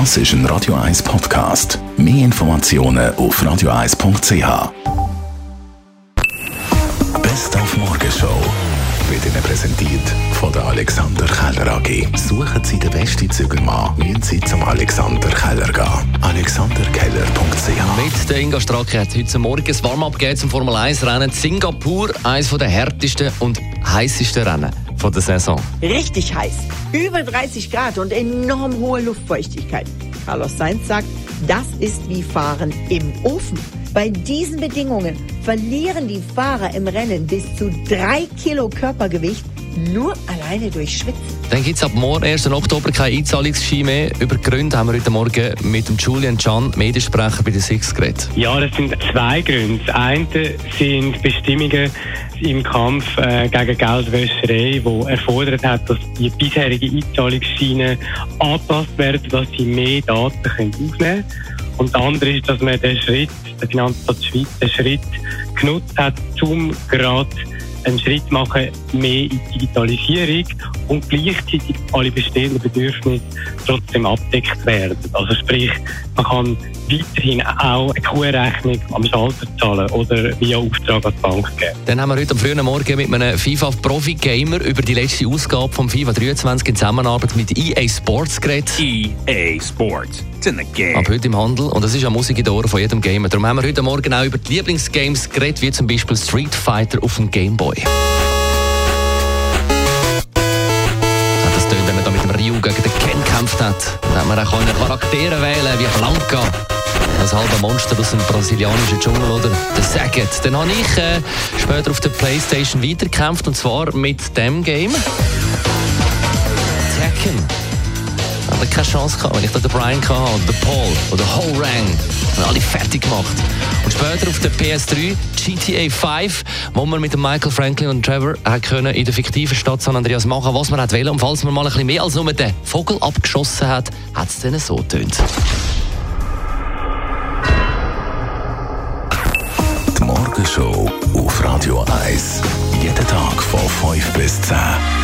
Das ist ein Radio 1 Podcast. Mehr Informationen auf radio1.ch. Best auf Morgenshow wird Ihnen präsentiert von der Alexander Keller AG. Suchen Sie den besten Zügelmann, müssen Sie zum Alexander Keller gehen. AlexanderKeller.ch Mit der Inga Stracke hat heute Morgen das Warm-up zum Formel 1 Rennen. Singapur, eines der härtesten und heißesten Rennen von der Saison. Richtig heiß. Über 30 Grad und enorm hohe Luftfeuchtigkeit. Carlos Sainz sagt, das ist wie Fahren im Ofen. Bei diesen Bedingungen verlieren die Fahrer im Rennen bis zu drei Kilo Körpergewicht nur alleine durch Schwitzen. Dann gibt es ab morgen, 1. Oktober, kein Einzahlungsski mehr. Über die Gründe haben wir heute Morgen mit dem Julian Can, Mediensprecher bei der Six, geredet. Ja, das sind zwei Gründe. Das eine sind Bestimmungen im Kampf äh, gegen Geldwäscherei, wo erfordert hat, dass die bisherigen Einzahlungsschienen angepasst werden, dass sie mehr Daten können aufnehmen können. Und das andere ist, dass man den Schritt, der Finanzplatz Schweiz, den Schritt genutzt hat, um gerade einen Schritt machen, mehr in Digitalisierung und gleichzeitig alle bestehenden Bedürfnisse trotzdem abdeckt werden. Also sprich, man kann weiterhin auch eine Kuhrechnung am Schalter zahlen oder via Auftrag an die Bank geben. Dann haben wir heute am frühen Morgen mit einem FIFA-Profi-Gamer über die letzte Ausgabe vom FIFA 23 in Zusammenarbeit mit EA Sports geredet. EA Sports. Ab heute im Handel und das ist ja Musik in den Ohren von jedem Gamer. Darum haben wir heute Morgen auch über die Lieblingsgames geredet, wie zum Beispiel Street Fighter auf dem Game Boy. Das tönt, wenn man da mit dem Ryu gegen den Ken gekämpft hat. Dann hat man auch Charaktere wählen wie Blanca. Das halbe Monster aus dem brasilianischen Dschungel, oder? Der Saget. Dann habe ich äh, später auf der Playstation weitergekämpft und zwar mit dem Game. Tekken. Ich hatte keine Chance gehabt, wenn ich da den Brian hatte, oder den Paul, oder den Whole Rang. Und alle fertig gemacht. Und später auf der PS3 GTA 5, wo man mit Michael Franklin und Trevor hat können in der fiktiven Stadt San Andreas machen, was man hat wollen. Und falls man mal ein bisschen mehr als nur den Vogel abgeschossen hat, hat es dann so getönt. Die Morgenshow auf Radio 1. Jeden Tag von 5 bis 10.